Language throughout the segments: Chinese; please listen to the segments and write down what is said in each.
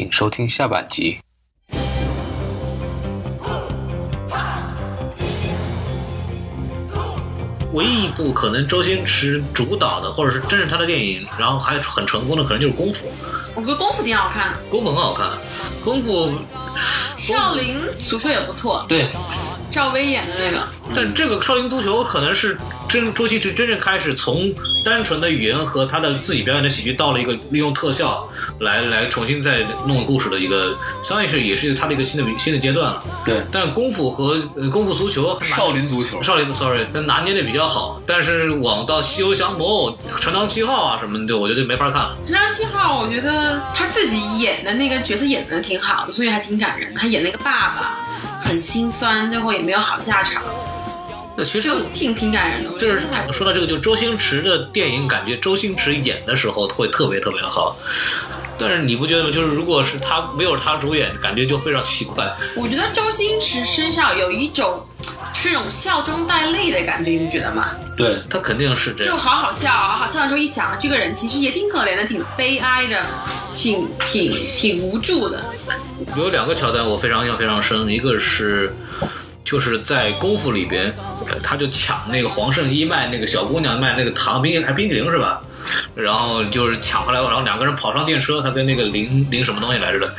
请收听下半集。唯一一部可能周星驰主导的，或者是真是他的电影，然后还很成功的，可能就是《功夫》。我觉得功夫挺好看，功夫很好看，功夫，少林足球也不错，对，赵薇演的那个。但这个少林足球可能是真周星驰真正开始从单纯的语言和他的自己表演的喜剧，到了一个利用特效来来重新再弄故事的一个，相当于是也是他的一个新的新的阶段了。对，但功夫和呃功夫足球，少林足球，少林 sorry，那拿捏的比较好，但是往到西游降魔、长江七号啊什么的，我觉得没法看了。长江七号，我觉得他自己演的那个角色演的挺好的，所以还挺感人。他演那个爸爸很心酸，最后也没有好下场。那其实就挺挺感人的。就是说到这个，就周星驰的电影，感觉周星驰演的时候会特别特别好。但是你不觉得吗？就是如果是他没有他主演，感觉就非常奇怪。我觉得周星驰身上有一种是那种笑中带泪的感觉，你不觉得吗？对他肯定是这样。就好好笑，好好笑的时候一想，这个人其实也挺可怜的，挺悲哀的，挺挺挺无助的。有两个桥段我非常印象非常深，一个是。就是在功夫里边，他就抢那个黄圣依卖那个小姑娘卖那个糖冰还冰淇淋是吧？然后就是抢回来，然后两个人跑上电车，他跟那个林林什么东西来着的，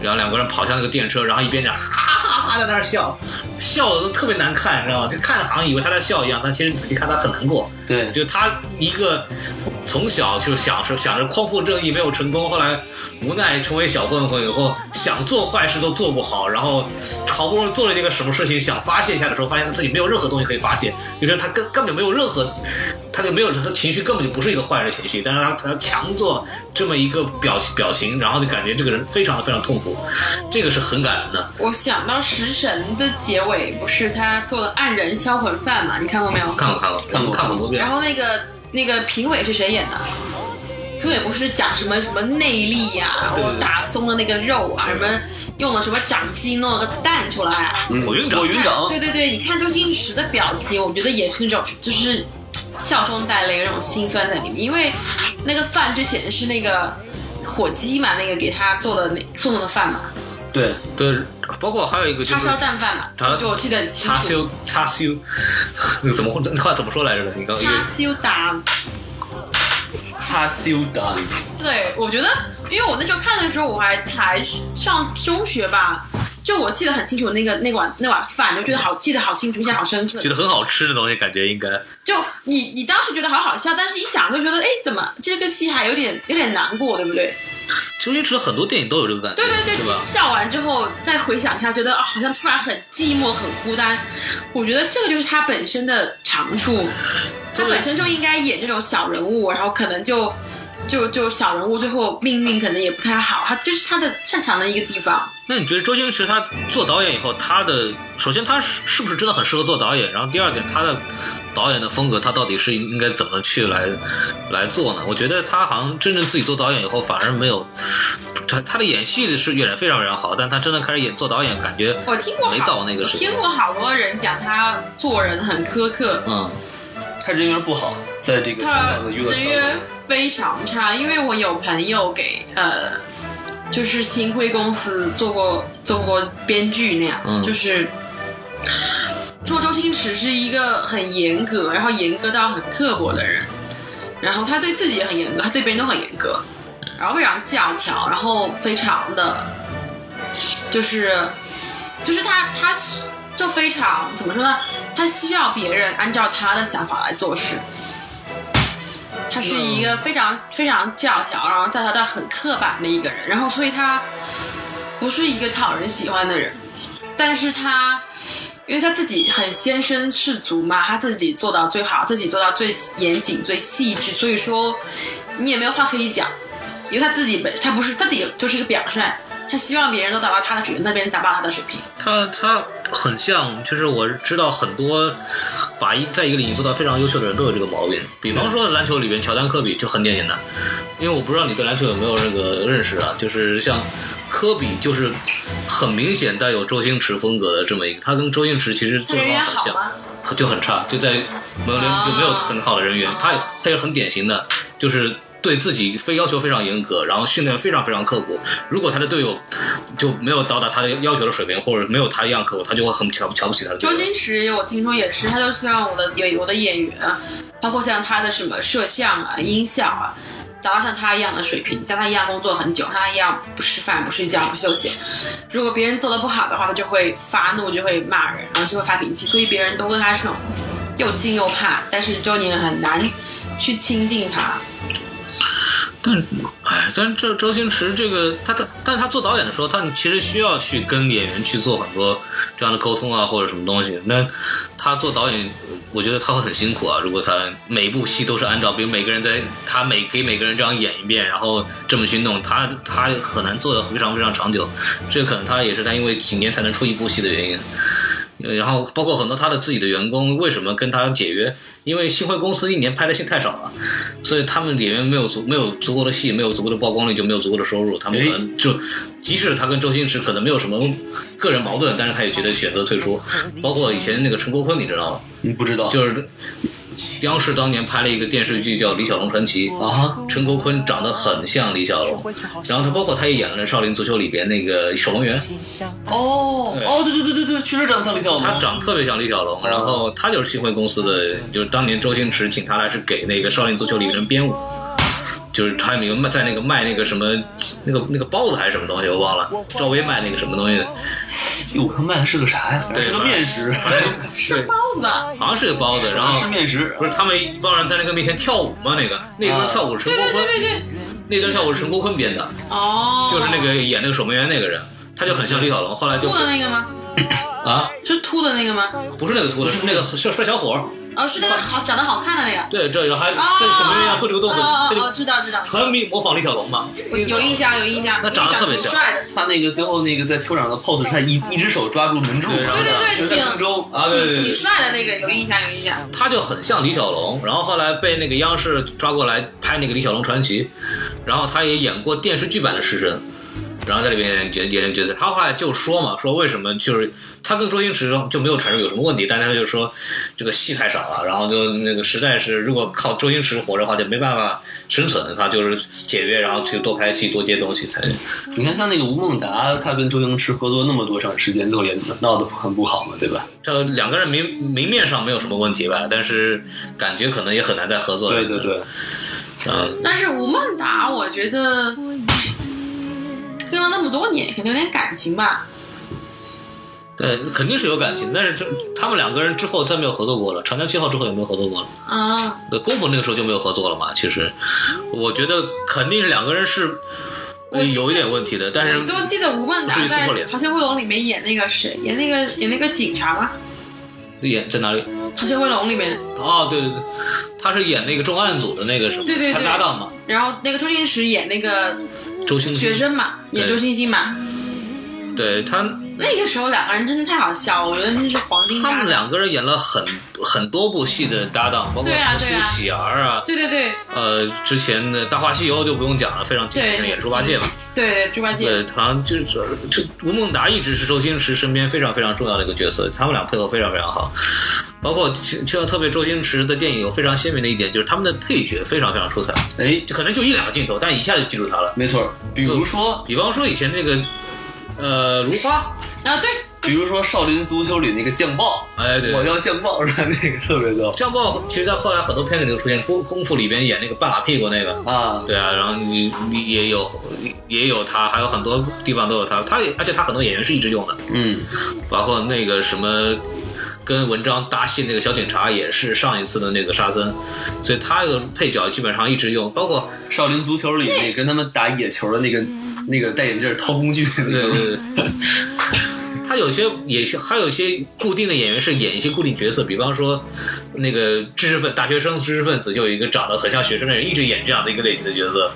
然后两个人跑向那个电车，然后一边讲哈哈哈哈在那儿笑，笑的都特别难看，你知道吗？就看好像以为他在笑一样，但其实仔细看他很难过。对，就他一个从小就想着想着匡扶正义没有成功，后来无奈成为小混混以后，想做坏事都做不好，然后好不容易做了一个什么事情想发泄一下的时候，发现他自己没有任何东西可以发泄，就是他根根本没有任何，他就没有他的情绪根本就不是一个坏人的情绪，但是他他强做这么一个表情表情，然后就感觉这个人非常的非常痛苦，这个是很感人的。我想到《食神》的结尾不是他做了黯然销魂饭嘛？你看过没有？看过看过看过看过多遍。然后那个那个评委是谁演的？评委不是讲什么什么内力呀、我打松了那个肉啊，什么用了什么掌心弄了个蛋出来啊。火云掌火云掌，对对对，你看周星驰的表情，我觉得也是那种就是笑中带泪，有那种心酸在里面。因为那个饭之前是那个火鸡嘛，那个给他做的那送的饭嘛，对，对，包括还有一个就是叉烧蛋饭嘛，叉就我记得很清楚。叉烧叉烧，那个怎么那话怎么说来着的？你刚刚叉烧蛋，叉烧蛋，对我觉得，因为我那时候看的时候，我还才上中学吧，就我记得很清楚，那个那碗那碗饭，就觉得好记得好清楚，印象好深刻觉。得很好吃的东西，感觉应该就你你当时觉得好好笑，但是一想就觉得，哎，怎么这个戏还有点有点难过，对不对？周星驰很多电影都有这个感觉，对对对，就是笑完之后再回想一下，觉得啊，好像突然很寂寞、很孤单。我觉得这个就是他本身的长处，他本身就应该演这种小人物，然后可能就就就小人物最后命运可能也不太好，他这是他的擅长的一个地方。那你觉得周星驰他做导演以后，他的首先他是是不是真的很适合做导演？然后第二点，他的导演的风格他到底是应该怎么去来来做呢？我觉得他好像真正自己做导演以后，反而没有他他的演戏是演得非常非常好，但他真的开始演做导演，感觉我听过没到那个时候听过好多人讲他做人很苛刻，嗯，他人缘不好，在这个香他港的娱乐人缘圈，非常差，因为我有朋友给呃，就是星辉公司做过做过编剧那样，嗯就是说周星驰是一个很严格，然后严格到很刻薄的人，然后他对自己也很严格，他对别人都很严格，然后非常教条，然后非常的，就是就是他他就非常怎么说呢？他需要别人按照他的想法来做事。他是一个非常非常教条，然后教条到很刻板的一个人，然后所以他不是一个讨人喜欢的人，但是他因为他自己很先身士卒嘛，他自己做到最好，自己做到最严谨、最细致，所以说你也没有话可以讲。因为他自己本他不是他自己就是一个表率，他希望别人都达到他的水平，但别人达不到他的水平。他他很像，就是我知道很多把一在一个领域做到非常优秀的人都有这个毛病。比方说篮球里边，乔丹、科比就很典型的。因为我不知道你对篮球有没有那个认识啊，就是像科比就是很明显带有周星驰风格的这么一个，他跟周星驰其实做人缘法很像。就很差，就在没有哦就没有很好的人缘。他他也很典型的，就是对自己非要求非常严格，然后训练非常非常刻苦。如果他的队友就没有到达他的要求的水平，或者没有他一样刻苦，他就会很瞧瞧不起他的周。星驰我听说也是，他就希望我的有我的演员，包括像他的什么摄像啊、音效啊，达到像他一样的水平，像他一样工作很久，像他一样不吃饭、不睡觉、不休息。如果别人做的不好的话，他就会发怒，就会骂人，然后就会发脾气，所以别人都对他是那种又敬又怕，但是周年很难去亲近他。但哎，但这周星驰这个他他，但他做导演的时候，他其实需要去跟演员去做很多这样的沟通啊，或者什么东西。那他做导演，我觉得他会很辛苦啊。如果他每一部戏都是按照，比如每个人在他每给每个人这样演一遍，然后这么去弄，他他很难做的非常非常长久。这可能他也是他因为几年才能出一部戏的原因。呃然后包括很多他的自己的员工为什么跟他解约？因为星辉公司一年拍的戏太少了，所以他们里面没有足没有足够的戏，没有足够的曝光率，就没有足够的收入。他们可能就，即使他跟周星驰可能没有什么个人矛盾，但是他也觉得选择退出。包括以前那个陈国坤，你知道吗？你不知道就是央视当年拍了一个电视剧叫《李小龙传奇》，啊哈？陈国坤长得很像李小龙，然后他包括他也演了《少林足球》里边那个守龙员，哦哦，对对对对对，确实长得像李小龙。他长得特别像李小龙，然后他就是新辉公司的，就是当年周星驰请他来是给那个《少林足球》里面的编舞，就是他有卖在那个卖那个什么那个那个包子还是什么东西我忘了，赵薇卖那个什么东西，哟，他卖的是个啥呀？对是个面食，是包子吧？好像是个包子，然后是面食。不是他们一帮人在那个面前跳舞吗？那个那段跳舞是陈国坤，对对对对，那段跳舞是陈国坤编的，哦，就是那个演那个守门员那个人，他就很像李小龙，后来就秃的那个吗？啊，是秃的那个吗？不是那个秃的，是那个帅帅小伙儿，哦，是那个好长得好看的那个。对，这有还哦跟守门员一样做这个动作，哦哦哦，知道知道，传迷模仿李小龙嘛。有印象有印象，那长得特别像帅。的，他那个最后那个在球场的 pose 是他一一只手抓住门柱，对然后对对对在挺空中啊对对对。挺挺帅的那个，有印象有印象。他就很像李小龙，然后后来被那个央视抓过来拍那个《李小龙传奇》，然后他也演过电视剧版的食神，然后在里面演演那个角色。他后来就说嘛，说为什么就是他跟周星驰就没有传出有什么问题，但是他就说这个戏太少了，然后就那个实在是如果靠周星驰活着的话就没办法生存，他就是解约，然后去多拍戏多接东西才。你看，像那个吴孟达，他跟周星驰合作那么多长时间，最后也闹得很不好嘛，对吧？这两个人明明面上没有什么问题吧，但是感觉可能也很难再合作。对对对，嗯，但是吴孟达，我觉得跟了那么多年，肯定有点感情吧。对，肯定是有感情，但是这他们两个人之后再没有合作过了。长江七号之后也没有合作过了。啊，呃，功夫那个时候就没有合作了嘛。其实，我觉得肯定是两个人是有一点问题的，但是我就记得吴孟达在逃学威龙》里面演那个谁，演那个演那个警察吗？演在哪里？《逃学威龙》里面，哦，对对对，他是演那个重案组的那个什么，对对对他搭档嘛，然后那个周星驰演那个周星驰。学生嘛，演周星星嘛。对他，那个时候两个人真的太好笑了，我觉得那是黄金他们。两个人演了很很多部戏的搭档，包括苏乞儿啊，对对对呃，之前的《大话西游》就不用讲了，非常经对，典，演猪八戒嘛。对对，猪八戒。对，好像就是这吴孟达一直是周星驰身边非常非常重要的一个角色，他们俩配合非常非常好。包括听到特别周星驰的电影有非常鲜明的一点，就是他们的配角非常非常出彩，哎，可能就一两个镜头，但一下就记住他了。没错，比如说，比方说以前那个呃如花，啊，对，比如说《少林足球》里那个酱爆，哎对，我叫酱爆是吧？那个特别逗。酱爆其实在后来很多片子里都出现，功功夫里边演那个半拉屁股那个。啊，对啊，然后你你也有也有他，还有很多地方都有他，他也而且他很多演员是一直用的，嗯，包括那个什么跟文章搭戏那个小警察也是上一次的那个沙僧，所以他的配角基本上一直用，包括《少林足球》里那跟他们打野球的那个那个戴眼镜掏工具的那个，对对对。他有些也是，还有一些固定的演员是演一些固定角色，比方说那个知识分大学生知识分子，就有一个长得很像学生的人，一直演这样的一个类型的角色。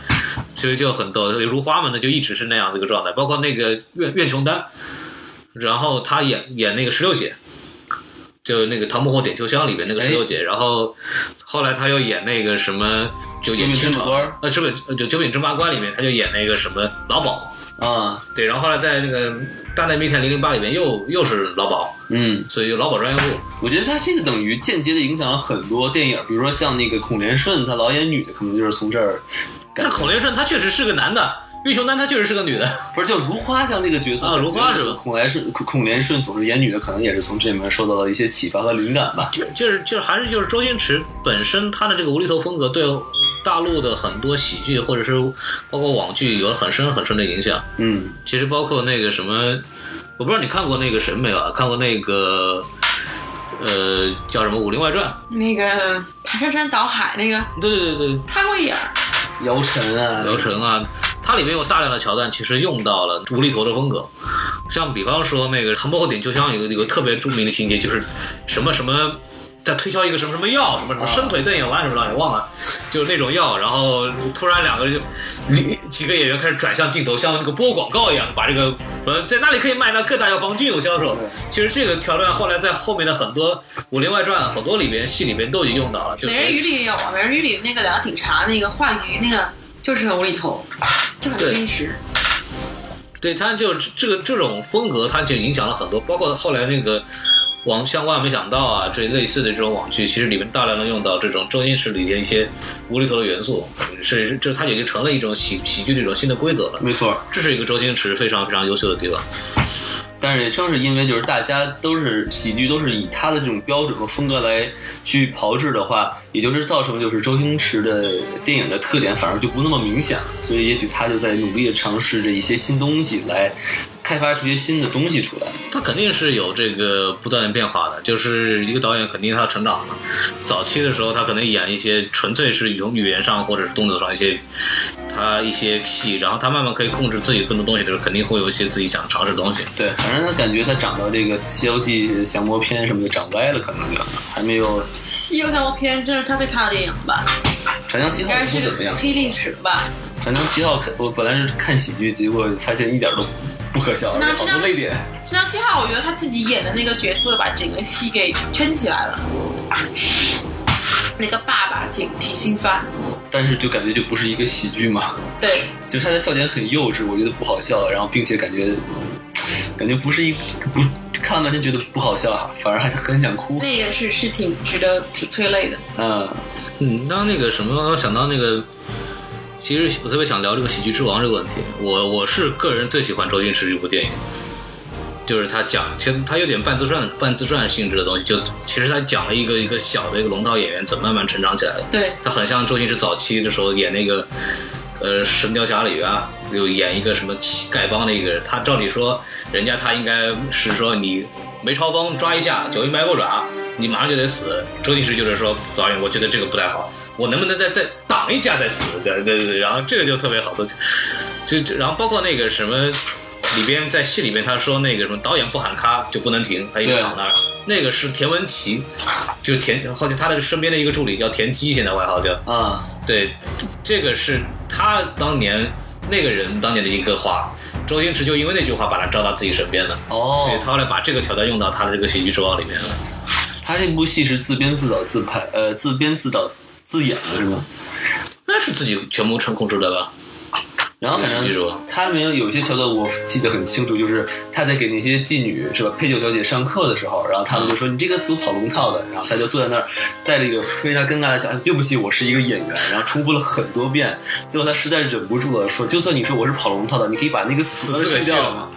其实就很逗。如花们呢，就一直是那样子一个状态，包括那个苑苑琼丹，然后他演演那个石榴姐，就那个《唐伯虎点秋香》里面那个石榴姐，然后后来她又演那个什么，就演九品芝麻官呃，是不是？就《九品芝麻官》里面，她就演那个什么老鸨，啊，对，然后后来在那个《大内密探零零八》里面又又是老鸨，嗯，所以就老鸨专业户。我觉得他这个等于间接的影响了很多电影，比如说像那个孔连顺，他老演女的，可能就是从这儿但是孔连顺他确实是个男的，岳琼丹她确实是个女的。不是叫如花像这个角色啊如花是吧孔连顺孔孔连顺总是演女的，可能也是从这里面受到了一些启发和灵感吧。就就是就是还是就是周星驰本身他的这个无厘头风格对大陆的很多喜剧或者是包括网剧有很深很深的影响。嗯，其实包括那个什么，我不知道你看过那个什么没有啊？看过那个呃叫什么《武林外传那个排山山倒海那个》？对对对对，看过一眼，姚晨啊，姚晨啊，它里面有大量的桥段，其实用到了无厘头的风格。像比方说那个《唐伯虎点秋香》有个有个特别著名的情节，就是什么什么。在推销一个什么什么药，什么什么伸腿瞪眼丸什么的，也忘了，就是那种药。然后突然两个人就 几个演员开始转向镜头，像那个播广告一样，把这个呃在那里可以卖呢？各大药房均有销售。其实这个桥段后来在后面的很多《武林外传》很多里边戏里边都已经用到了。就是美人鱼里也有啊，美人鱼里那个两个警察那个画鱼那个就是很无厘头，就很对真实。对，他就这个这种风格，他就影响了很多，包括后来那个网像万万没想到啊，这类似的这种网剧，其实里面大量的用到这种周星驰里的一些无厘头的元素，是这它也就成了一种喜喜剧的一种新的规则了。没错。这是一个周星驰非常非常优秀的地方。但是也正是因为就是大家都是喜剧，都是以他的这种标准和风格来去炮制的话，也就是造成就是周星驰的电影的特点反而就不那么明显了。所以也许他就在努力的尝试着一些新东西来开发出一些新的东西出来。他肯定是有这个不断变化的，就是一个导演肯定他成长了。早期的时候，他可能演一些纯粹是从语言上或者是动作上一些他一些戏，然后他慢慢可以控制自己更多东西的时候，肯定会有一些自己想尝试的东西。对，反正他感觉他长到这个《西游记》降魔篇什么的长歪了，可能就还没有《《西游降魔篇》这是他最差的电影吧？长江七号不怎么样。黑历史吧？《长江七号》我本来是看喜剧，结果发现一点都不可笑，那好多泪点。《长江七号》，我觉得他自己演的那个角色把整个戏给撑起来了。那个爸爸挺挺心酸，但是就感觉就不是一个喜剧嘛，对，就是他的笑点很幼稚，我觉得不好笑，然后并且感觉感觉不是一不看了半天觉得不好笑，反而还很想哭。那个是是挺值得挺催泪的。嗯，嗯，当那个什么，我想到那个，其实我特别想聊这个《喜剧之王》这个问题。我我是个人最喜欢周星驰这部电影，就是他讲，其实他有点半自传、半自传性质的东西。就其实他讲了一个一个小的一个龙套演员怎么慢慢成长起来的。对，他很像周星驰早期的时候演那个，呃，《神雕侠侣》啊，有演一个什么乞丐帮的一个人。他照理说，人家他应该是说你梅超风抓一下，九阴白骨爪，你马上就得死。周星驰就是说，导演，我觉得这个不太好，我能不能再再挡一下再死？对对对，然后这个就特别好，就就然后包括那个什么。里边在戏里边，他说那个什么导演不喊咔就不能停，他一直躺那儿。那个是田文琪，就田，好像他的身边的一个助理叫田鸡，现在外号叫。啊，对，这个是他当年那个人当年的一个话，周星驰就因为那句话把他招到自己身边了，哦所以他后来把这个桥段用到他的这个喜剧之王里面了。他这部戏是自编自导自拍，呃，自编自导自演的是吗？那是自己全部成控制的吧？然后反正他们有一些桥段我记得很清楚，就是他在给那些妓女是吧陪酒小姐上课的时候，然后他们就说你这个死跑龙套的，然后他就坐在那儿带着一个非常尴尬的笑，对不起，我是一个演员，然后重复了很多遍，最后他实在忍不住了，说就算你说我是跑龙套的，你可以把那个死去掉去了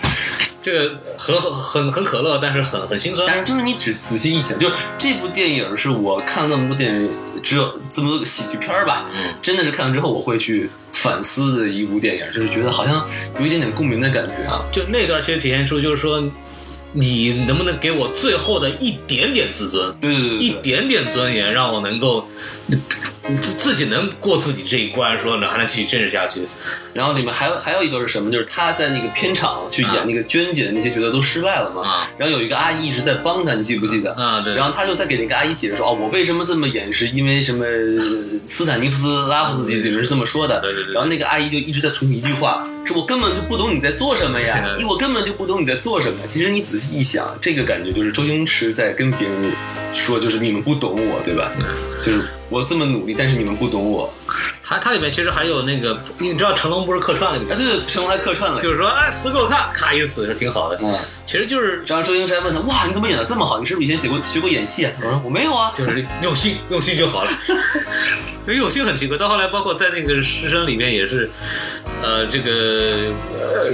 这个很很很很可乐，但是很很心酸。但是就是你只仔细一想，就是这部电影是我看了那么多电影，只有这么多喜剧片儿吧，嗯真的是看完之后我会去反思的一部电影，就是觉得好像有一点点共鸣的感觉啊。就那段其实体现出就是说，你能不能给我最后的一点点自尊？对对对对一，点点尊严，让我能够你自自己能过自己这一关，说呢还能继续坚持下去。然后里面还有还有一个是什么？就是他在那个片场去演那个娟姐的那些角色都失败了嘛。啊然后有一个阿姨一直在帮他，你记不记得？啊，对，然后他就在给那个阿姨解释说：“哦，我为什么这么演，是因为什么？斯坦尼夫斯拉夫斯基里面是这么说的。对对对然后那个阿姨就一直在重复一句话：“说我根本就不懂你在做什么呀我根本就不懂你在做什么。”其实你仔细一想，这个感觉就是周星驰在跟别人说，就是你们不懂我，对吧？就是我这么努力，但是你们不懂我。它它里面其实还有那个，你知道成龙不是客串了那啊，对对，成龙还客串了。就是说哎死给我看，咔一死是挺好的。嗯，其实就是然后周星驰还问他：“哇，你怎么演的这么好？你是不是以前学过学过演戏啊？”我说：“我没有啊。就是用心用心就好了。因为用心很奇怪，到后来包括在那个《师生》里面也是，呃，这个呃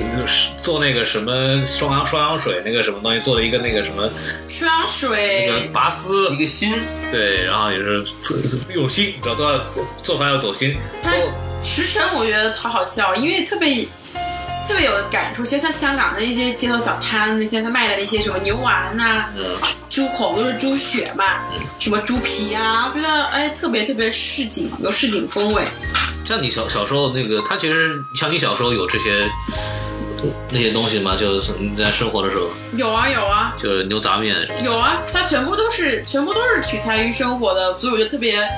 做那个什么双氧双氧水那个什么东西，做了一个那个什么双氧那个水，拔丝一，个心，对，然后也是用心，知道都要做做饭要走心。他都食神我觉得他好笑，因为特别特别有感触。其实像香港的一些街头小摊，那些他卖的那些什么牛丸呐、嗯猪口都是猪血嘛，什么猪皮啊，我觉得哎特别特别市井，有市井风味。像你小小时候那个，他其实像你小时候有这些那些东西吗？就是你在生活的时候，有啊有啊就是牛杂面，有啊，它全部都是全部都是取材于生活的，所以我觉得特别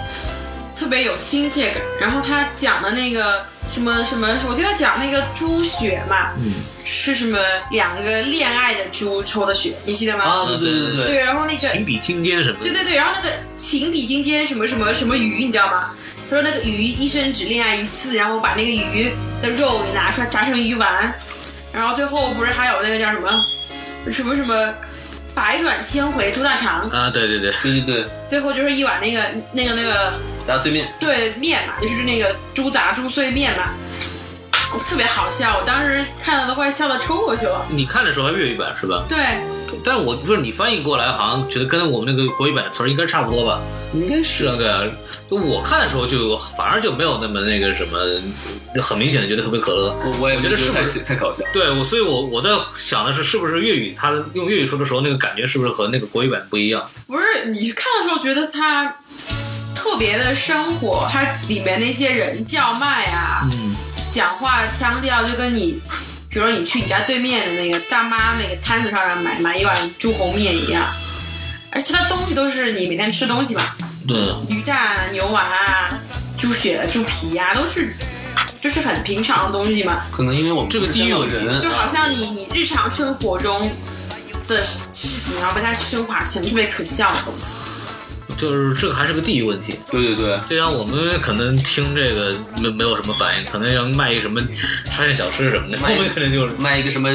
特别有亲切感。然后他讲的那个什么什么，我听他讲那个猪血嘛，嗯，是什么两个恋爱的猪抽的血，你记得吗？啊，对对对对对，然后那个情比金坚什么的。对对对，然后那个情比金坚什么什么什么鱼，你知道吗？他说那个鱼一生只恋爱一次，然后把那个鱼的肉给拿出来炸成鱼丸，然后最后不是还有那个叫什么什么什么百转千回猪大肠，啊，对对对，对对对，最后就是一碗那个那个那个杂碎面。对面嘛，就是那个猪杂猪碎面嘛，特别好笑，我当时看到都快笑到抽过去了。你看的时候还粤语版是吧？对，但我不是你翻译过来，好像觉得跟我们那个国语版的词儿应该差不多吧？应该是啊，对啊。就我看的时候就反而就没有那么那个什么，很明显的觉得特别可乐。我我也我觉得是不太是太搞笑。对，我所以我我在想的是，是不是粤语他用粤语说的时候，那个感觉是不是和那个国语版不一样？不是你看的时候觉得它特别的生活，它里面那些人叫卖啊，嗯，讲话腔调就跟你，比如说你去你家对面的那个大妈那个摊子上买买一碗猪红面一样，而且它东西都是你每天吃东西嘛，对，鱼蛋啊、牛丸啊、猪血、猪皮啊，都是就是很平常的东西嘛，可能因为我们这个地域有人。就好像你你日常生活中的事情，然后被它升华成特别可笑的东西。就是这个还是个地域问题。对对对，就像我们可能听这个没没有什么反应，可能要卖一什么沙县小吃什么的，卖我们可能就是卖一个什么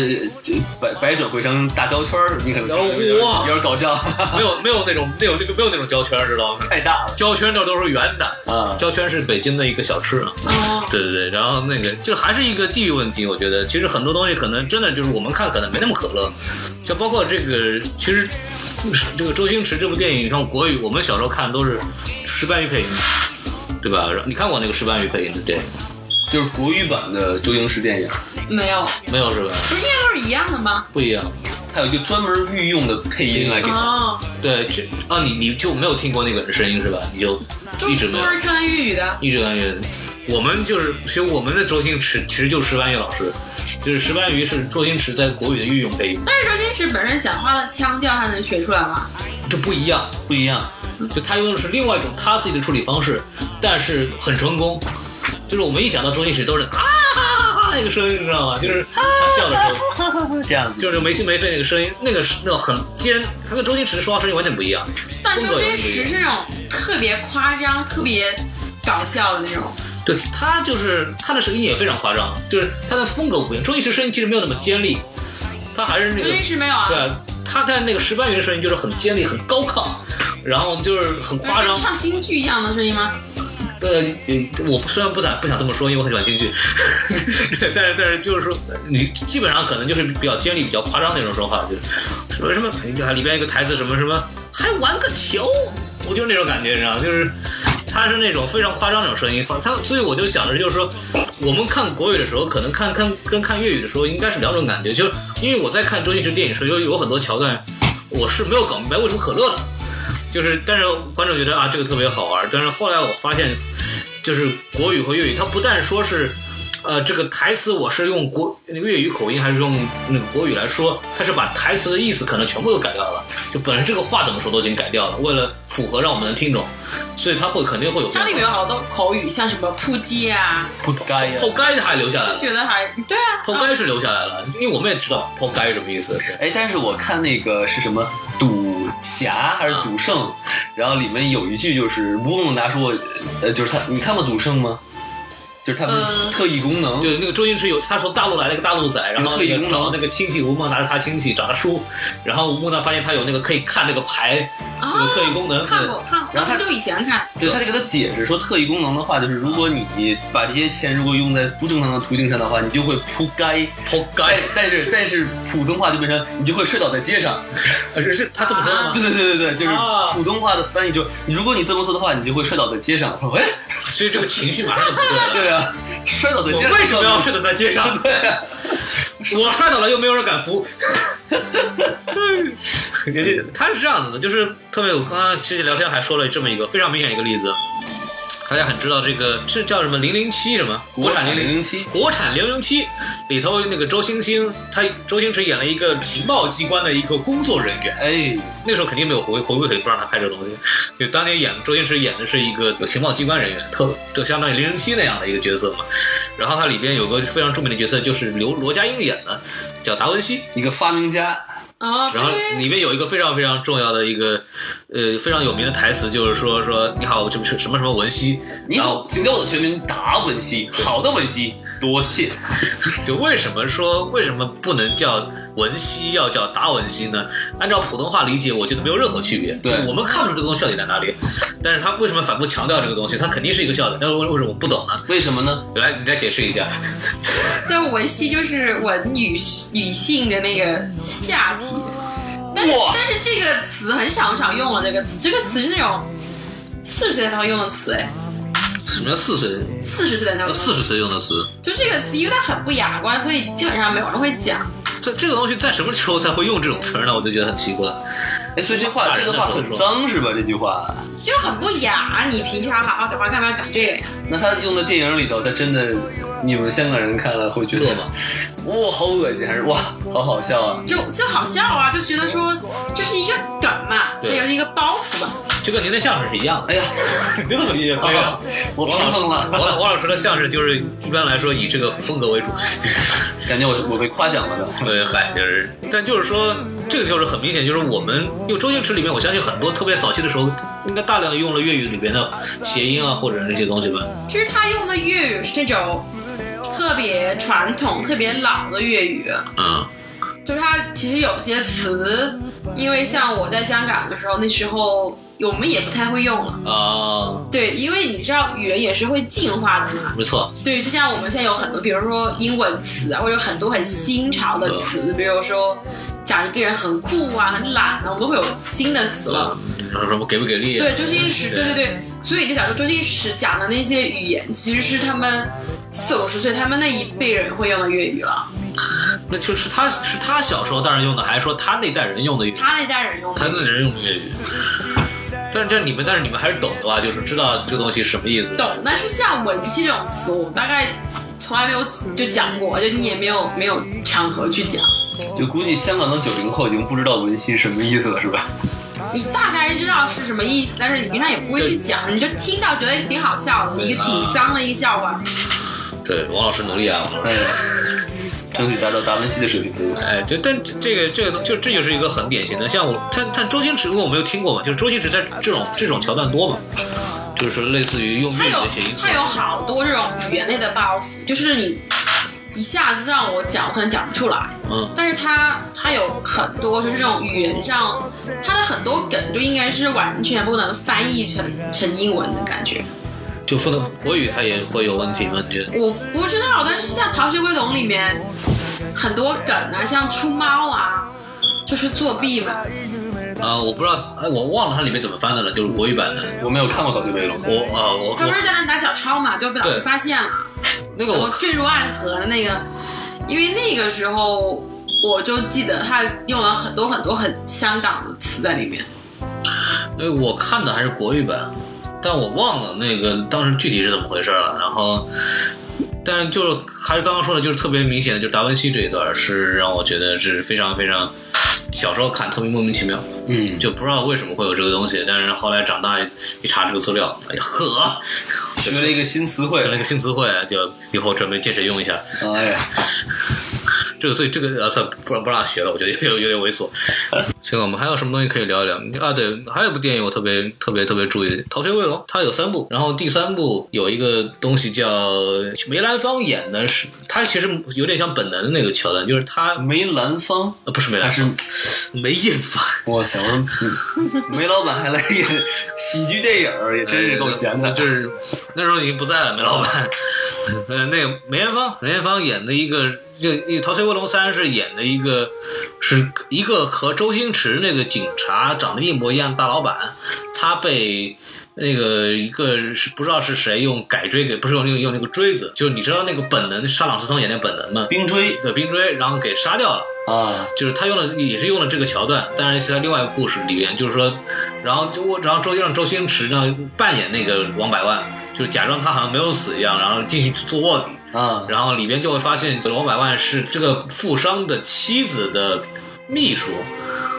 百百转回城大胶圈儿，你可能哇有点搞笑，没有没有那种没有那个没有那种胶圈，知道吗？太大了胶圈这都是圆的，啊。胶圈是北京的一个小吃啊。哦，对对对，然后那个就还是一个地域问题，我觉得其实很多东西可能真的就是我们看可能没那么可乐，就包括这个其实这个周星驰这部电影，你看国语，我们小时候看都是石斑鱼配音，对吧？你看过那个石斑鱼配音的电影就是国语版的周星驰电影，没有，没有是吧？不是应该都是一样的吗？不一样。它有一个专门御用的配音来给他。哦，对，这啊，你你就没有听过那个人的声音是吧？你就一直没有都，是看粤语的。一直感觉我们就是，其实我们的周星驰其实就是石斑鱼老师，就是石斑鱼是周星驰在国语的御用配音，但是周星驰本身讲话的腔调，他能学出来吗？这不一样。不一样，就他用的是另外一种他自己的处理方式，但是很成功。就是我们一想到周星驰都是啊哈哈哈那个声音，你知道吗？就是他笑的时候，这样子。就是没心没肺那个声音，那个是那种很尖，他跟周星驰说话声音完全不一样。但周星驰是那种特别夸张、特别搞笑的那种。对他就是他的声音也非常夸张，就是他的风格不一样。周星驰声音其实没有那么尖利，他还是那周个星驰没有啊？对啊，他在那个石斑鱼的声音就是很尖利、很高亢，然后就是很夸张跟。唱京剧一样的声音吗？呃，呃我虽然不想不想这么说，因为我很喜欢京剧，但是但是就是说，你基本上可能就是比较尖利、比较夸张那种说话，就是什么什么，还里边一个台词什么什么，还玩个球，我就是那种感觉，你知道吗？就是他是那种非常夸张那种声音，放他，所以我就想着就是说，我们看国语的时候，可能看看跟看粤语的时候应该是两种感觉，就是因为我在看周星驰电影时候，有有很多桥段，我是没有搞明白为什么可乐的。就是但是观众觉得啊这个特别好玩，但是后来我发现，就是国语和粤语，它不但说是。呃，这个台词我是用国粤语口音还是用那个国语来说？他是把台词的意思可能全部都改掉了，就本身这个话怎么说都已经改掉了，为了符合让我们能听懂，所以他会肯定会有。它里面有好多口语，像什么扑街啊，扑街呀。抛该它还留下来了，就觉得还对啊，扑街是留下来了，因为我们也知道扑街什么意思是。哎，但是我看那个是什么赌侠还是赌圣，然后里面有一句就是吴孟达说，呃，就是他，你看过赌圣吗？就是他呃们特异功能，对，那个周星驰有他从大陆来了一个大陆仔，然后有特异功能那个亲戚吴孟达是他亲戚，找他叔，然后吴孟达发现他有那个可以看那个牌，啊有特异功能，看过看过，然后他就以前看，对他就给他解释说，特异功能的话，就是如果你把这些钱如果用在不正常的途径上的话，你就会扑街。扑街，但是但是普通话就变成你就会摔倒在街上。呃 是是他这么说的吗？对对对对对，就是啊普通话的翻译就，如果你这么做的话，你就会摔倒在街上。我说哎，所以这个情绪马上就不对了。对啊，摔倒在街上。我为什么要摔倒在街上？对啊，我摔倒了又没有人敢扶。他是这样子的，就是特别我刚刚其实聊天还说了这么一个非常明显一个例子，大家很知道这个是叫什么？零零七什么国产零零七，国产零零七。里头那个周星星，他周星驰演了一个情报机关的一个工作人员，哎，那时候肯定没有回回归，不让他拍这个东西。就当年演周星驰演的是一个有情报机关人员，特就相当于零零七那样的一个角色嘛。然后他里边有个非常著名的角色，就是刘罗家英演的，叫达文西。一个发明家，啊，然后里面有一个非常非常重要的一个，呃，非常有名的台词，就是说说你好，这不是什么什么文熙，你好，请叫我的全名达文熙，好的文西，多谢。就为什么说为什么不能叫文熙，要叫达文西呢？按照普通话理解，我觉得没有任何区别。对我们看不出这个东西笑点在哪里，但是他为什么反复强调这个东西？他肯定是一个笑点，但是为为什么我不懂呢？为什么呢？来，你再解释一下。这文熙就是文女女性的那个下体，但是但是这个词很少很少用了，这个词这个词是那种四十岁才会用的词，哎，什么叫四十四十岁的那个，四十岁用的词？就这个词，因为它很不雅观，所以基本上没有人会讲。这这个东西在什么时候才会用这种词儿呢？我就觉得很奇怪。哎，所以这话这个话很脏是吧？这句话，就很不雅，你平常好好讲话，干嘛要讲这个呀？那他用的电影里头，他真的，你们香港人看了会觉得吗？哇，好恶心，还是哇，好好笑啊？就就好笑啊，就觉得说这是一个梗嘛，对有一个包袱嘛。就跟您的相声是一样的。哎呀，你怎么理解？可以啊。我平衡了，王老王老师的相声就是一般来说以这个风格为主。感觉我是我被夸奖了的。对，嗨，就是，但就是说，这个就是很明显，就是我们因为周星驰里面，我相信很多特别早期的时候，应该大量的用了粤语里边的谐音啊，或者那些东西吧。其实他用的粤语是那种特别传统、特别老的粤语，嗯，就是它其实有些词，因为像我在香港的时候，那时候我们也不太会用了。哦，对，因为你知道语言也是会进化的嘛。没错，对，就像我们现在有很多，比如说英文词啊，或者很多很新潮的词，比如说讲一个人很酷啊、很懒啊，我们都会有新的词了。什么给不给力、啊？对，周星驰，对对对，所以就想说，周星驰讲的那些语言，其实是他们四五十岁他们那一辈人会用的粤语了，那就是他是他小时候当然用的，还是说他那代人用的粤语？他那代人用的。他那代人用的粤语。但是这你们，但是你们还是懂的吧？就是知道这个东西什么意思。懂，但是像文戏这种词，我大概从来没有就讲过，就你也没有没有场合去讲，就估计香港的九零后已经不知道文戏什么意思了，是吧？你大概知道是什么意思，但是你平常也不会去讲，你就听到觉得挺好笑的，一个挺脏的一个笑话。对，王老师努力啊，王老哎师。争取达到达文西的水平？哎，这但这这个这个就这就是一个很典型的，像我他他周星驰，因为我没有听过嘛，就是周星驰在这种这种桥段多嘛，就是说类似于用语的谐音他有好多这种语言类的包袱，就是你一下子让我讲，我可能讲不出来。嗯，但是他他有很多就是这种语言上，他的很多梗就应该是完全不能翻译成成英文的感觉。就不能国语它也会有问题吗？你觉得？我不知道，但是像《逃学威龙》里面很多梗啊，像出猫啊，就是作弊嘛。啊、我不知道，哎，我忘了它里面怎么翻的了，就是国语版的。我没有看过《逃学威龙》，我啊、我他不是在那打小抄嘛，就被老师发现了。那个我坠入爱河的那个，因为那个时候我就记得他用了很多很多很香港的词在里面。因为我看的还是国语版，但我忘了那个当时具体是怎么回事了。然后，但是就是还是刚刚说的，就是特别明显的，就是达文西这一段是让我觉得是非常非常小时候看特别莫名其妙，嗯，就不知道为什么会有这个东西。但是后来长大一查这个资料，哎呀呵，学了一个新词汇学了一个新词汇，就以后准备借谁用一下。哎呀，这个所以这个呃算不让不让学了，我觉得有有点猥琐。行，我们还有什么东西可以聊一聊啊？对，还有部电影我特别特别特别注意的，《逃学威龙》，它有三部，然后第三部有一个东西叫梅兰芳演的是，他其实有点像本能的那个桥段，就是他梅兰芳，呃不是梅兰芳是，梅艳芳。哇塞，梅老板还来演喜剧电影儿，也真是够闲的。就是那时候已经不在了，梅老板。呃，那个梅艳芳，梅艳芳演的一个，就《逃学威龙三》是演的一个，是一个和周星驰那个警察长得一模一样的大老板，他被。那个一个是不知道是谁用改锥给，不是用用用那个锥子，就是你知道那个本能，沙朗斯通演那个本能吗？冰锥对冰锥，然后给杀掉了。啊，就是他用了也是用了这个桥段，当然是在另外一个故事里边，就是说，然后就我然后周让周星驰呢扮演那个王百万，就假装他好像没有死一样，然后进去做卧底，啊，然后里边就会发现这个王百万是这个富商的妻子的秘书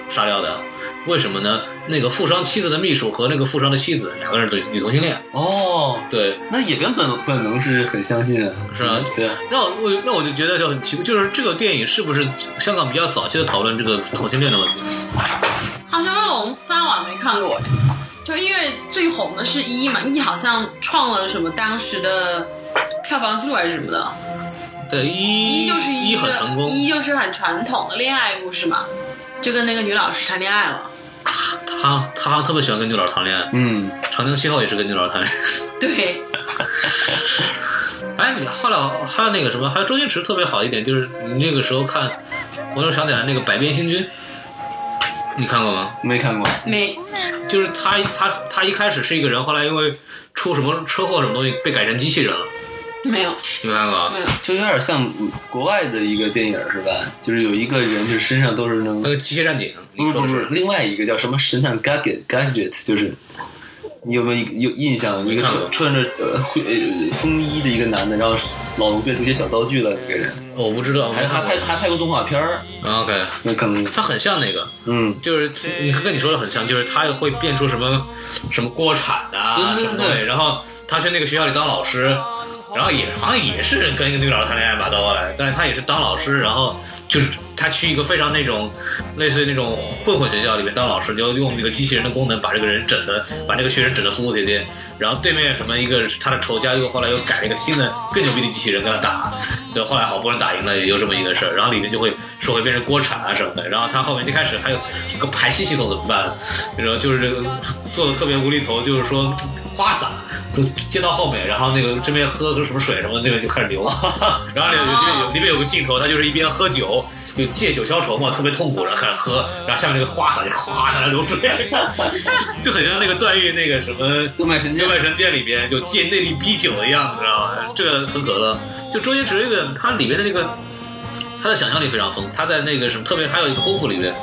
杀掉的。为什么呢？那个富商妻子的秘书和那个富商的妻子两个人对女同性恋，哦，对，那也跟本本能是很相信啊，是啊对啊，让我我那我就觉得就很奇怪，就是这个电影是不是香港比较早期的讨论这个同性恋的问题？《逃学威龙三》我没看过，就因为最红的是一嘛，一好像创了什么当时的票房记录还是什么的，对，一一就是一很成功，一就是很传统的恋爱故事嘛，就跟那个女老师谈恋爱了，他他特别喜欢跟女老师谈恋爱，嗯，《长江七号》也是跟女老师谈恋爱。对，哎，你后来还有那个什么，还有周星驰特别好一点，就是你那个时候看，我就想起来那个《百变星君》，你看过吗？没看过，没就是他他他一开始是一个人，后来因为出什么车祸什么东西被改成机器人了，没有你没看过啊？没有，就有点像国外的一个电影是吧？就是有一个人，就是身上都是那种那，个机械战警，不是不是，你说的是？另外一个叫什么神探 gadget gadget，就是你有没有有印象？一个穿穿着呃灰呃风衣的一个男的，然后老能变出一些小道具的，那个人，我不知道，还还拍还拍过动画片儿，啊 OK，那可能他很像那个，嗯，就是你跟你说的很像，就是他会变出什么什么锅铲啊，对然后他去那个学校里当老师，然后也好像也是跟一个女老师谈恋爱吧，到后来，但是他也是当老师，然后就是他去一个非常那种类似于那种混混学校里面当老师，就用这个机器人的功能把这个人整的，把这个学生整的服服帖帖。然后对面什么一个他的仇家又后来又改了一个新的更牛逼的机器人跟他打，对，后来好不容易打赢了，也有这么一个事儿。然后里面就会说会变成锅铲啊什么的。然后他后面一开始还有个排气系统怎么办？然后就是这个做的特别无厘头，就是说花洒。就接到后面，然后那个这边喝个什么水什么，那个就开始流，然后里面有里面有个镜头，他就是一边喝酒，就借酒消愁嘛，特别痛苦，然后开始喝，然后下面那个花洒就哗下来流水，就很像那个段誉那个什么六脉神经六脉神剑里边就借内力逼酒一样，你知道吗？这个很可乐。就周星驰这个，他里面的那个，他的想象力非常丰富。他在那个什么，特别还有一个功夫里面，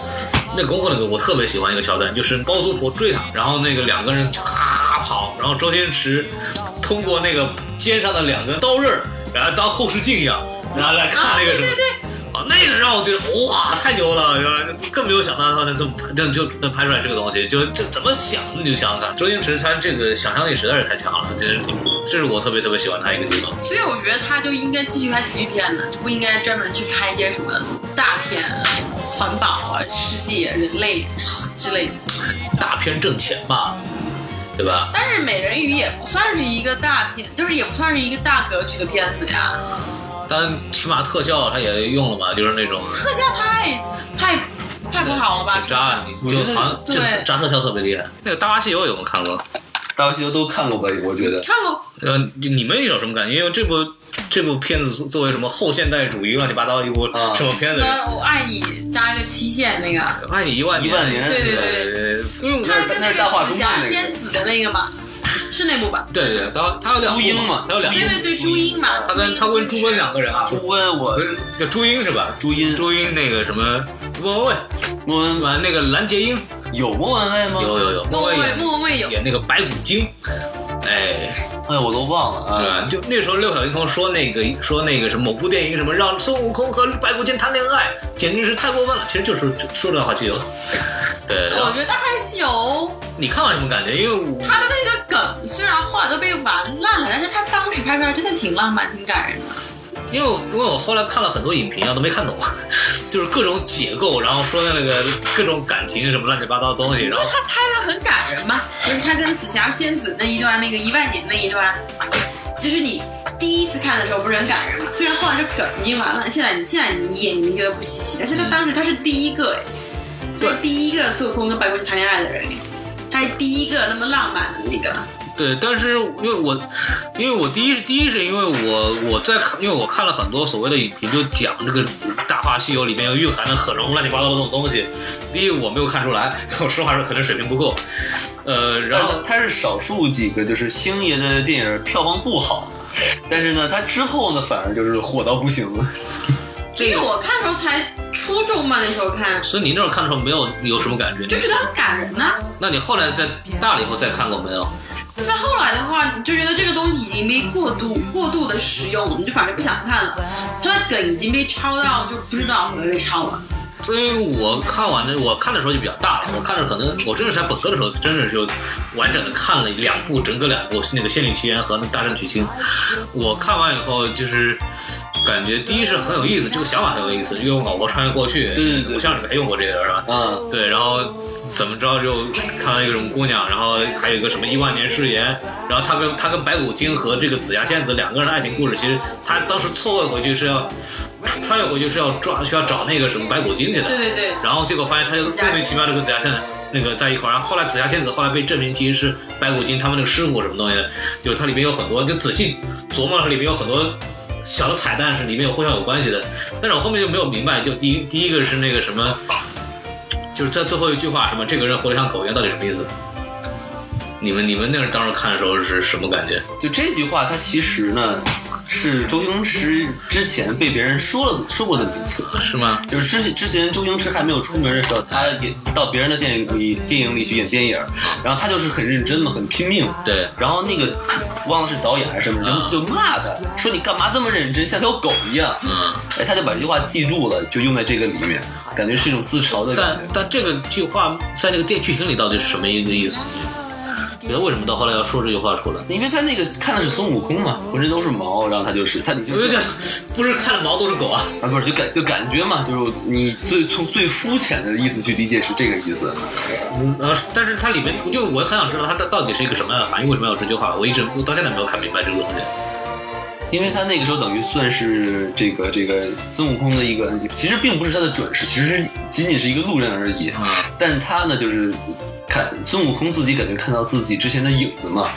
那个功夫那个我特别喜欢一个桥段，就是包租婆追他，然后那个两个人就咔跑，然后周星驰通过那个肩上的两个刀刃儿，然后当后视镜一样，然后来看那个什么。啊，那个让我觉得哇，太牛了，是吧？更没有想到他能这么拍，能就能拍出来这个东西，就这怎么想你就想想看，周星驰他这个想象力实在是太强了，这是这是我特别特别喜欢他一个地方。所以我觉得他就应该继续拍喜剧片呢，就不应该专门去拍一些什么大片、环保啊、世界、人类之类的。大片挣钱嘛，对吧？但是《美人鱼》也不算是一个大片，就是也不算是一个大格局的片子呀。但起码特效它也用了吧，就是那种特效太太太不好了吧？就好像就是渣特效特别厉害。那个《大话西游》有没有看过？大话西游都看过吧？我觉得看过，呃，你们有什么感觉？因为这部这部片子作为什么后现代主义乱七八糟一部啊什么片子？呃，我爱你加一个期限那个，爱你一万一万年对对对对，因为他跟那个紫霞仙子的那个嘛，是那部吧？对对，他他有两部朱茵嘛他有两部对，对对，朱茵嘛，他跟他跟朱温两个人啊，朱温，我叫朱茵是吧？朱茵，朱茵那个什么莫文蔚，莫文完那个蓝洁瑛，有莫文蔚吗？有有有，莫文蔚，莫文蔚有，演那个白骨精，哎，哎呀，我都忘了啊。就那时候六小龄童说那个说那个什么某部电影什么让孙悟空和白骨精谈恋爱，简直是太过分了。其实就是说这好西游。对，我觉得《大话西游》你看完什么感觉？因为他的那个梗虽然后来都被玩烂了，但是他当时拍出来真的挺浪漫、挺感人的。因为我因为我后来看了很多影评啊，都没看懂，就是各种解构，然后说的那个各种感情什么乱七八糟的东西，然后他拍的很感人嘛，就是他跟紫霞仙子那一段，那个一万年那一段，就是你第一次看的时候不是很感人嘛？虽然后来这梗已经完了，现在你现在你演你觉得不稀奇，但是他当时他是第一个哎，对第一个孙悟空跟白骨精谈恋爱的人哎，他是第一个那么浪漫的那个，对，但是因为我，因为我第一第一是因为我我在看，因为我看了很多所谓的影评，就讲这个《大话西游》里面有蕴含的很多乱七八糟的这种东西。第一，我没有看出来，我实话说，可能水平不够。呃，然后他是少数几个就是星爷的电影票房不好，但是呢，他之后呢反而就是火到不行了。因为我看的时候才初中嘛，那时候看所以你那时候看的时候没有有什么感觉？就觉得很感人呐、那你后来在大了以后再看过没有？再后来的话，你就觉得这个东西已经被过度过度的使用了，你就反而不想看了。它的梗已经被抄到，就不知道会不会被抄了。因为我看完的，我看的时候就比较大了。我看的可能我真的是在本科的时候，真的是就完整的看了两部，整个两部那个《仙履奇缘》和那《大圣娶亲》。我看完以后就是感觉，第一是很有意思，这个想法很有意思，因为我老婆穿越过去，对对对我像里面还用过这个是吧？嗯，对，然后怎么着就看到一个什么姑娘，然后还有一个什么一万年誓言，然后她跟她跟白骨精和这个紫霞仙子两个人的爱情故事，其实她当时错位回去是要穿越回去是要抓需要找那个什么白骨精对对对，然后结果发现他就莫名其妙的跟紫霞仙子那个在一块儿，然后后来紫霞仙子后来被证明其实是白骨精他们那个师傅什么东西的，就是它里面有很多，就仔细琢磨它，里面有很多小的彩蛋是里面有互相有关系的，但是我后面就没有明白，就第一第一个是那个什么，就是在最后一句话什么这个人活得像狗一样，到底什么意思？你们你们那个当时看的时候是什么感觉？就这句话，它其实呢是周星驰之前被别人说了说过那么一次。是吗？就是之前之前周星驰还没有出名的时候，他演到别人的电影里电影里去演电影，然后他就是很认真嘛，很拼命。对，然后那个忘了是导演还是什么人，就就骂他说你干嘛这么认真，像条狗一样。嗯。哎，他就把这句话记住了，就用在这个里面，感觉是一种自嘲的感但觉。但这个句话在那个电剧情里到底是什么一个意思？觉得为什么到后来要说这句话出来？因为他那个看的是孙悟空嘛，浑身都是毛，然后他就是他，你就是不是，不是看毛都是狗啊！啊，不是就感就感觉嘛，就是你最从最肤浅的意思去理解是这个意思。嗯呃，但是它里面，就我很想知道它到底是一个什么样的含义，为什么要有这句话？我一直我到现在没有看明白这个东西。因为他那个时候等于算是这个这个孙悟空的一个，其实并不是他的准师，其实仅仅是一个路人而已。啊、但他呢，就是看孙悟空自己感觉看到自己之前的影子嘛。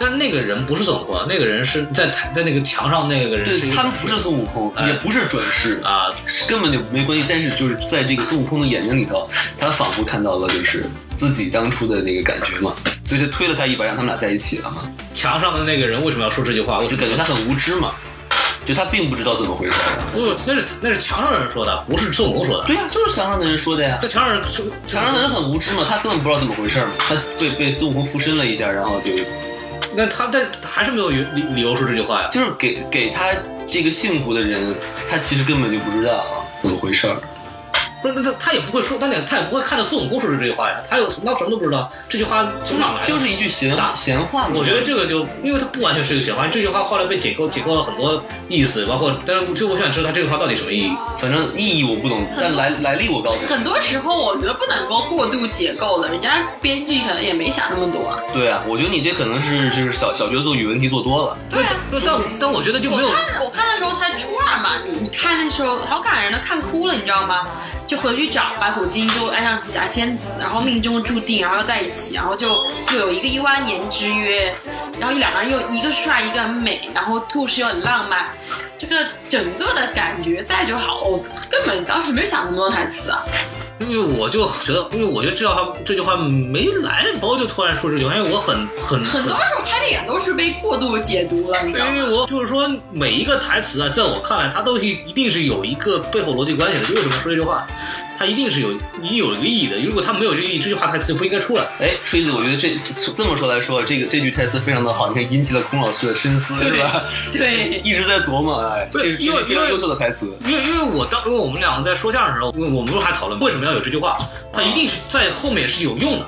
但那个人不是孙悟空，那个人是在台在那个墙上那个人对他不是孙悟空，哎也不是转世，啊，是根本就没关系。但是就是在这个孙悟空的眼睛里头，他仿佛看到了就是自己当初的那个感觉嘛，所以就推了他一把，让他们俩在一起了嘛。墙上的那个人为什么要说这句话？我就感觉他很无知嘛，就他并不知道怎么回事儿。不，那是那是墙上的人说的，不是孙悟空说的。对呀、就是墙上的人说的呀。那墙上人墙上的人很无知嘛，他根本不知道怎么回事儿嘛，他被被孙悟空附身了一下，然后就那他但还是没有理理由说这句话呀。就是给给他这个幸福的人，他其实根本就不知道怎么回事儿。不是，那他他也不会说，他也他也不会看着孙悟空说的这句话呀。他有他什么都不知道，这句话从哪来的？就是一句闲打闲话。我觉得这个就，因为他不完全是一个闲话，这句话后来被解构解构了很多意思，包括，但是就我想知道他这句话到底什么意义。反正意义我不懂，但来来历我告诉你。很多时候我觉得不能够过度解构的，人家编剧可能也没想那么多。对啊，我觉得你这可能是就是小小学做语文题做多了。对啊，但但我觉得就没有我看我看的时候才初二嘛，你你看那时候好感人的，看哭了，你知道吗？就回去找白骨精，就爱上紫霞仙子，然后命中注定，然后在一起，然后就又有一个一万年之约，然后两个人又一个帅一个美，然后故事又很浪漫，这个整个的感觉在就好了，我根本当时没想那么多台词啊。因为我就觉得，因为我觉得这句话这句话没来，包就突然说这句话，因为我很很很多时候拍电影都是被过度解读了，你知道吗？因为我就是说每一个台词啊，在我看来，它都一一定是有一个背后逻辑关系的。就为什么说这句话，它一定是有你有一个意义的。如果它没有这个意义，这句话台词就不应该出来。哎，锤子，我觉得这这么说来说，这个这句台词非常的好，你看引起了孔老师的深思，是吧？对，一直在琢磨，哎，这是一个非常优秀的台词。因为因为我当因为我们两个在说相声的时候，我们不是还讨论为什么要有这句话，它一定是在后面是有用的。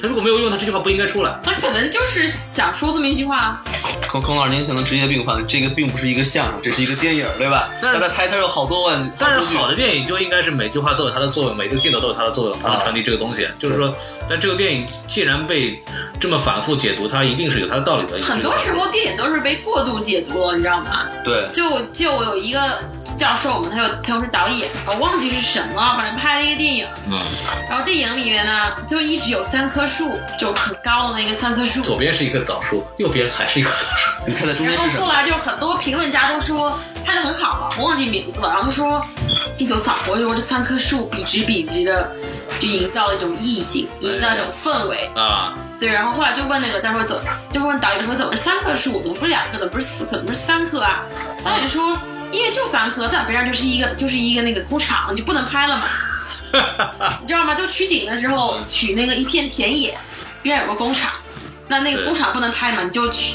他如果没有用，他这句话不应该出来。他可能就是想说这么一句话。孔孔老师，您可能职业病犯了，这个并不是一个相声，这是一个电影，对吧？但是它台词有好多万。但是好的电影就应该是每句话都有它的作用，每个镜头都有它的作用，它能传递这个东西。就是说，但这个电影既然被这么反复解读，它一定是有它的道理的。很多时候电影都是被过度解读了，你知道吗？对。就就我有一个教授嘛，他有他又是导演，我忘记是什么，反正拍了一个电影。嗯。然后电影里面呢，就一直有三棵树，就。很高的那个三棵树，左边是一棵枣树，右边还是一棵枣树。你猜猜中间是什么？后来就很多评论家都说拍的很好了，我忘记名字了。然后说镜头扫过，就说这三棵树笔直笔直的，就营造了一种意境，营造一种氛围啊。对，然后后来就问那个教授走，就问导演说怎么是三棵树？怎么不是两棵？怎么不是四棵？怎么是三棵啊？导演说因为就三棵，在边上就是一个就是一个那个工厂，你就不能拍了嘛。你知道吗？就取景的时候取那个一片田野。边上有个工厂，那那个工厂不能拍嘛，你就去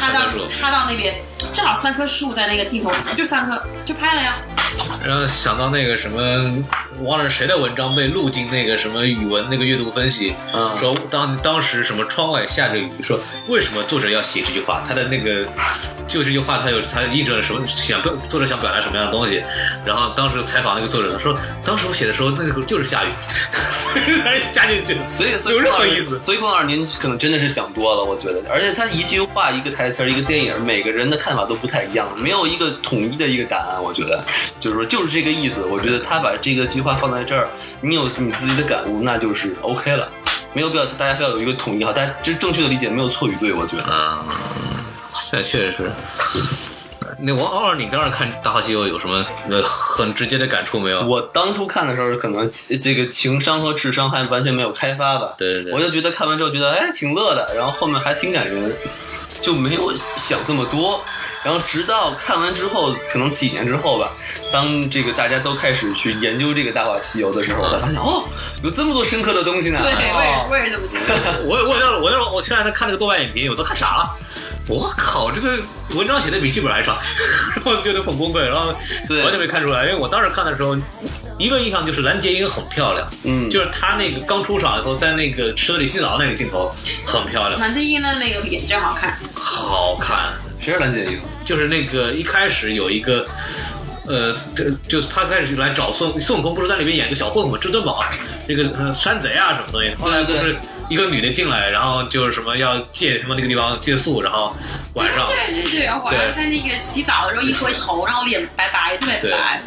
他到他到那边，正好三棵树在那个镜头就三棵就拍了呀。然后想到那个什么，忘了谁的文章被录进那个什么语文那个阅读分析，说当当时什么窗外下着雨，说为什么作者要写这句话？他的那个就这句话，他有他印证了什么？想表作者想表达什么样的东西？然后当时采访那个作者，他说当时我写的时候，那个就是下雨，加进去，所以所以有任何意思。所以龚老师您可能真的是想多了，我觉得。而且他一句话一个台词一个电影，每个人的看法都不太一样，没有一个统一的一个答案，我觉得。就是说，就是这个意思。我觉得他把这个句话放在这儿，你有你自己的感悟，那就是 OK 了，没有必要大家非要有一个统一哈。大家这正确的理解没有错与对，我觉得。嗯，这确实是。那王二，你当时看《大话西游》有什么呃很直接的感触没有？我当初看的时候，可能这个情商和智商还完全没有开发吧。对对对。我就觉得看完之后觉得哎挺乐的，然后后面还挺感人，就没有想这么多。然后直到看完之后，可能几年之后吧，当这个大家都开始去研究这个《大话西游》的时候，才发现哦，有这么多深刻的东西呢。对，我也我也是这么想。我我我我我我现在在看那个豆瓣影评，我都看傻了。我靠，这个文章写的比剧本还长，然后觉得很崩溃，然后完全没看出来。因为我当时看的时候，一个印象就是蓝洁瑛很漂亮，嗯，就是她那个刚出场以后，在那个池子里洗澡那个镜头很漂亮。蓝洁瑛的那个脸真好看，好看。谁是蓝洁瑛？就是那个一开始有一个，呃，就就是他开始来找孙孙悟空，不是在里面演个小混混至尊宝，那个山贼啊什么东西。后来不是一个女的进来，然后就是什么要借什么那个地方借宿，然后晚上对对对，然后晚上在那个洗澡的时候一回头，然后脸白白特别白。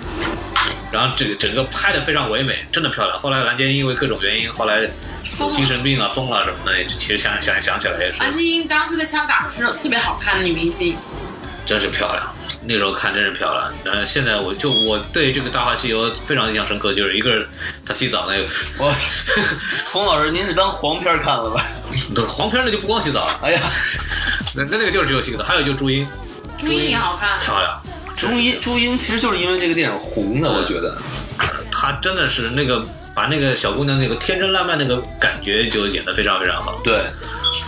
然后这个整个拍的非常唯美，真的漂亮。后来蓝洁瑛因为各种原因，后来精神病啊疯了什么的，其实想想想起来也是。蓝洁瑛当初在香港是特别好看的女明星。真是漂亮，那时候看真是漂亮。呃，现在我就我对这个《大话西游》非常印象深刻，就是一个他洗澡那个。我，洪 老师，您是当黄片看了吧？黄片那就不光洗澡了。哎呀，那那那个就是只有洗澡，还有就是朱茵。朱茵也好看，漂亮。朱茵朱茵其实就是因为这个电影红的，我觉得。她真的是那个把那个小姑娘那个天真烂漫那个感觉就演得非常非常好。对。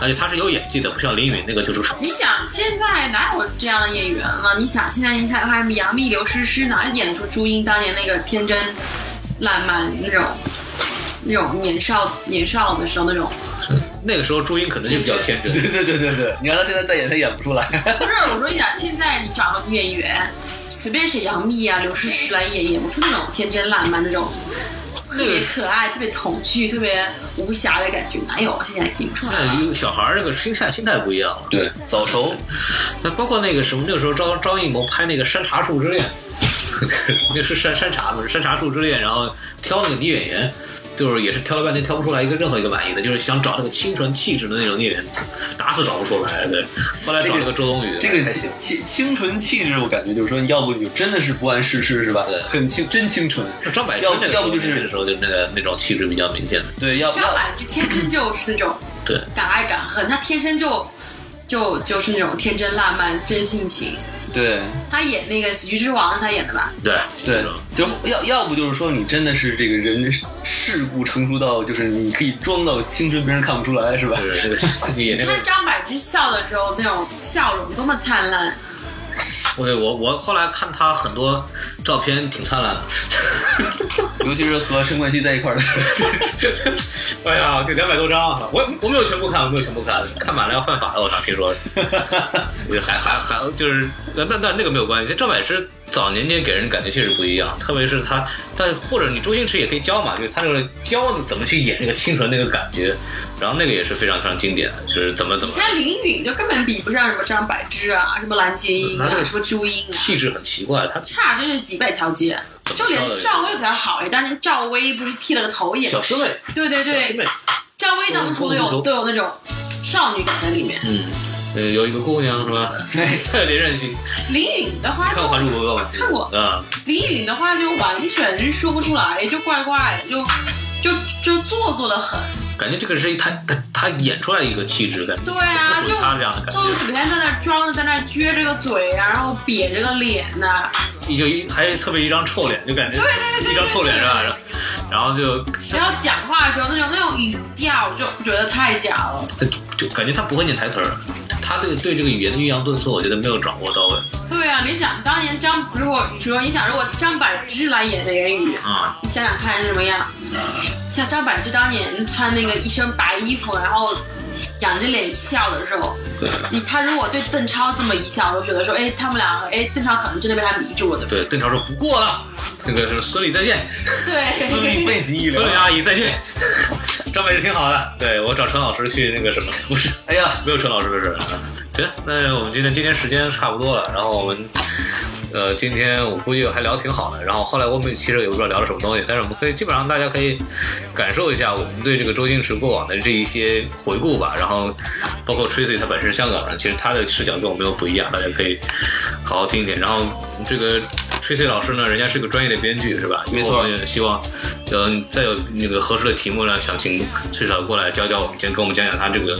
而且她是有演技的，不像林允那个就是。你想现在哪有这样的演员了？你想现在你想看什么杨幂、刘诗诗，哪演得出朱茵当年那个天真、烂漫那种、那种年少年少的时候那种？那个时候朱茵可能就比较天真。对对对对对，你看她现在再演，她演不出来。不是，我说你想现在你找个女演员，随便谁杨幂啊、刘诗诗来演，演不出那种天真烂漫那种。特别可爱，特别童趣，特别无瑕的感觉，哪有？现在给不出来。那小孩儿那个心态心态不一样了。对，早熟。那包括那个什么，那个时候张张艺谋拍那个 《山茶树之恋》，那是山山茶不是《山茶树之恋》，然后挑那个女演员，就是也是挑了半天挑不出来一个任何一个满意的，就是想找那个清纯气质的那种演员，打死找不出来。对，后来找了个周冬雨，这个清清清纯气质，我感觉就是说，要不你就真的是不谙世事是吧？对很清真清纯。张柏芝要不就是那个时候就那个那种气质比较明显的，对，要不张柏芝天生就是那种对。敢爱敢恨，她天生就就就是那种天真烂漫、真性情。对。他演那个《喜剧之王》是他演的吧？对。对，就要要不就是说你真的是这个人世故成熟到，就是你可以装到青春，别人看不出来是吧？就是那个演那个你看张柏芝笑的时候那种笑容多么灿烂，对我我后来看他很多照片挺灿烂的。尤其是和陈冠希在一块儿的时候。哎呀，这两百多张，我我没有全部看，我没有全部看，看满了要犯法的，我操听说。还还还就是，但但但那个没有关系。这赵柏芝早年间给人感觉确实不一样，特别是他，但或者你周星驰也可以教嘛，就是他就是教你怎么去演那个清纯那个感觉，然后那个也是非常非常经典的，就是怎么怎么你看林允就根本比不上什么张柏芝啊，什么蓝洁瑛啊，那个什么朱茵啊，气质很奇怪，他差就是几百条街。就连赵薇比较好哎，当年赵薇不是剃了个头也小师妹，对对对，赵薇当初都有都有那种少女感在里面。嗯。呃，有一个姑娘是吧？特别任性。林允的话看就《还珠格格》吗？看过啊，林允的话就完全说不出来，就怪怪的，就就就做作的很。感觉这个是他他他演出来一个气质感，对啊，就他这样的感就觉，整天在那装着，在那撅着个嘴啊，然后瘪着个脸呐、就一还特别一张臭脸，就感觉对对对对一张臭脸是吧？然后就然后讲话的时候那种那种语调，我就觉得太假了。就就感觉他不会念台词儿，他对对这个语言的抑扬顿挫，我觉得没有掌握到位对啊，你想当年张，如果说你想，如果张柏芝来演美人鱼，啊。你想想看是什么样？像张柏芝当年穿那个一身白衣服，然后仰着脸一笑的时候，你他如果对邓超这么一笑，我就觉得说，哎，他们两个，哎，邓超可能真的被他迷住了，对不对，邓超说不过了，那个是孙俪再见，对？孙俪背脊一凉。孙俪阿姨再见，张柏芝挺好的。对我找陈老师去那个什么，不是哎呀，没有陈老师的事儿。行，那我们今天今天时间差不多了，然后我们。呃，今天我估计还聊得挺好的，然后后来我们其实也不知道聊了什么东西，但是我们可以基本上大家可以感受一下我们对这个周星驰过往的这一些回顾吧，然后包括 Tracy 他本身香港人，其实他的视角跟我们又不一样，大家可以好好听一听。然后这个 Tracy 老师呢，人家是个专业的编剧是吧？没错也希望，呃，再有那个合适的题目呢，想请 Tracy 老师过来教教我们，先跟我们讲讲他这个，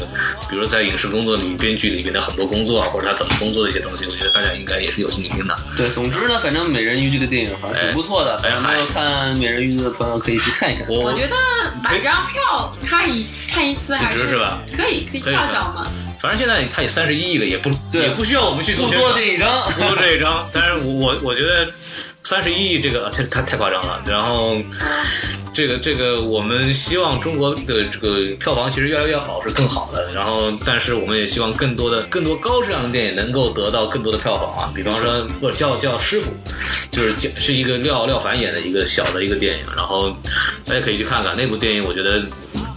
比如说在影视工作里编剧里面的很多工作，或者他怎么工作的一些东西，我觉得大家应该也是有兴趣听的。对，总之呢，反正《美人鱼》这个电影还是挺不错的，哎反正没有看《美人鱼》的朋友可以去看一看。我我觉得买张票看一看一次还是吧可以，可以可以笑笑嘛。反正现在他也三十一亿了，也不对也不需要我们去做不多这一张，不多这一张，但是我我我觉得三十一亿这个这太太夸张了。然后这个这个我们希望中国的这个票房其实越来越好是更好的。然后但是我们也希望更多的更多高质量的电影能够得到更多的票房啊。比方说不叫叫师傅，就是是一个廖廖凡演的一个小的一个电影，然后大家可以去看看那部电影，我觉得。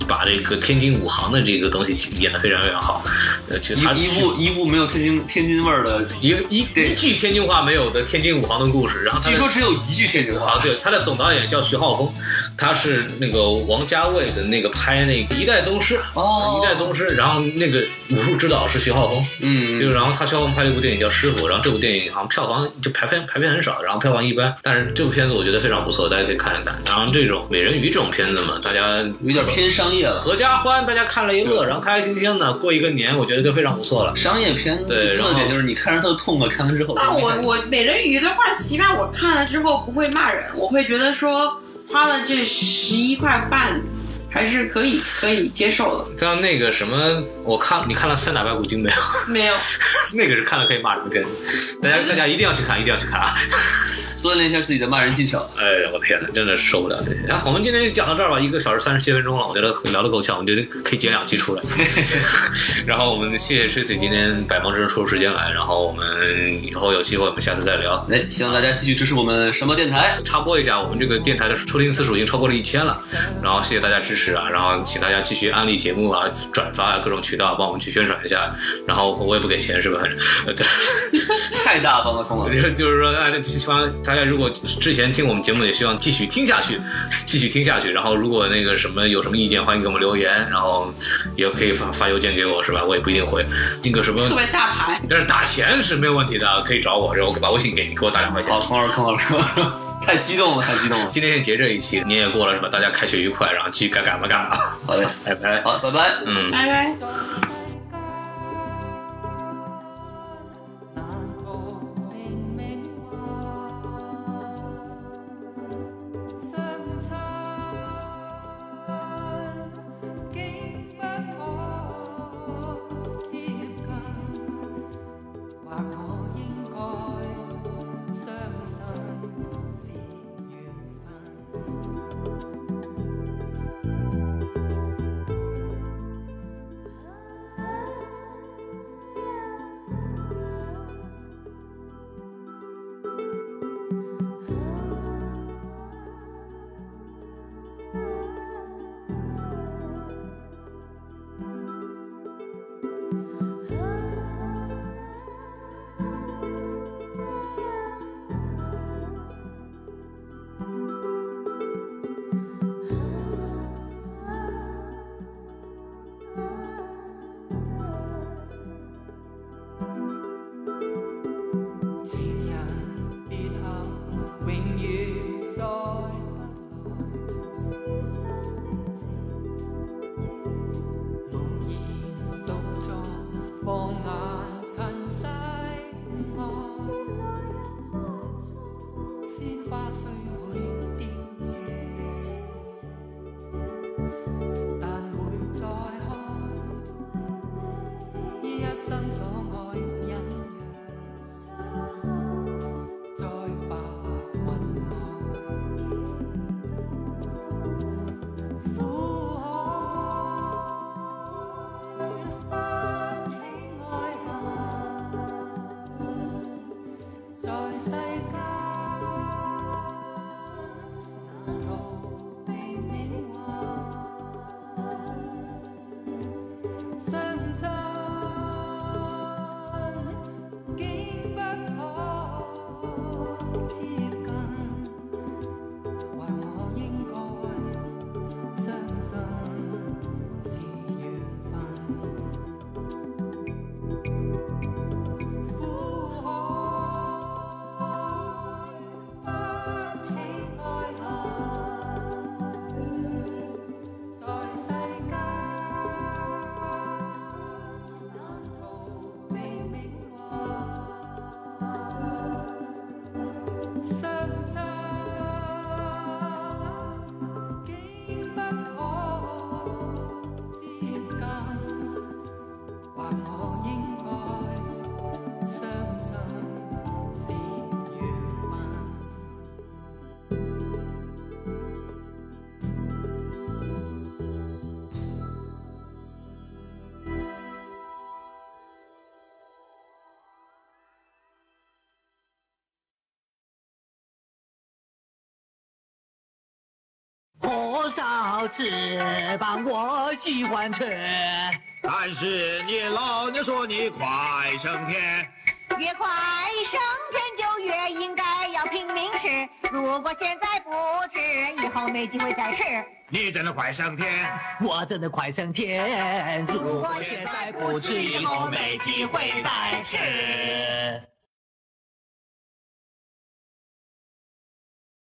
把这个天津武行的这个东西演得非常非常好，呃，其实他一一部一部没有天津天津味儿的，一一一句天津话没有的天津武行的故事，然后据说只有一句天津话啊，。对，他的总导演叫徐浩峰，他是那个王家卫的那个拍那个《一代宗师》哦一代宗师》，然后那个武术指导是徐浩峰，嗯，就然后他徐浩峰拍了一部电影叫《师傅》，然后这部电影好像票房就排片排片很少，然后票房一般，但是这部片子我觉得非常不错，大家可以看一看。然后这种美人鱼这种片子嘛，大家有点偏商业了。合家欢，大家看了一乐，然后开开心心的过一个年，我觉得就非常不错了。商业片对最重要的点就是你看着特痛快，看完之后。那我我美人鱼的话，起码我看了之后不会骂人，我会觉得说花了这十一块半，还是可以可以接受的。像那个什么，我看你看了《三打白骨精》没有？没有，那个是看了可以骂人的片子，大家大家一定要去看，一定要去看啊！锻炼一下自己的骂人技巧。哎呀，我天哪，真的是受不了这些。然后我们今天就讲到这儿吧，一个小时三十七分钟了，我觉得聊得够呛，我觉得可以剪两期出来。然后我们谢谢 Tracy 今天百忙之中抽出时间来，然后我们以后有机会我们下次再聊。哎，希望大家继续支持我们什么电台。插播一下，我们这个电台的收听次数已经超过了一千了，然后谢谢大家支持啊，然后请大家继续安利节目啊、转发啊，各种渠道帮我们去宣传一下，然后我也不给钱是吧？对。太大方了，冯老师。就就是说，哎，希望大大家如果之前听我们节目，也希望继续听下去，继续听下去。然后如果那个什么有什么意见，欢迎给我们留言，然后也可以发发邮件给我，是吧？我也不一定回。那个什么，特别大牌。但是打钱是没有问题的，可以找我，然后我把微信给你，给我打两块钱。好，孔老师，孔老师，太激动了，太激动了。今天先结这一期，年也过了是吧？大家开学愉快，然后继续该干嘛干嘛。好嘞，拜拜。好，拜拜。嗯。拜拜。少次帮我喜欢吃，但是你老娘说你快升天，越快升天就越应该要拼命吃。如果现在不吃，以后没机会再吃。你真的快升天，我真的快升天。如果现在不吃，以后没机会再吃。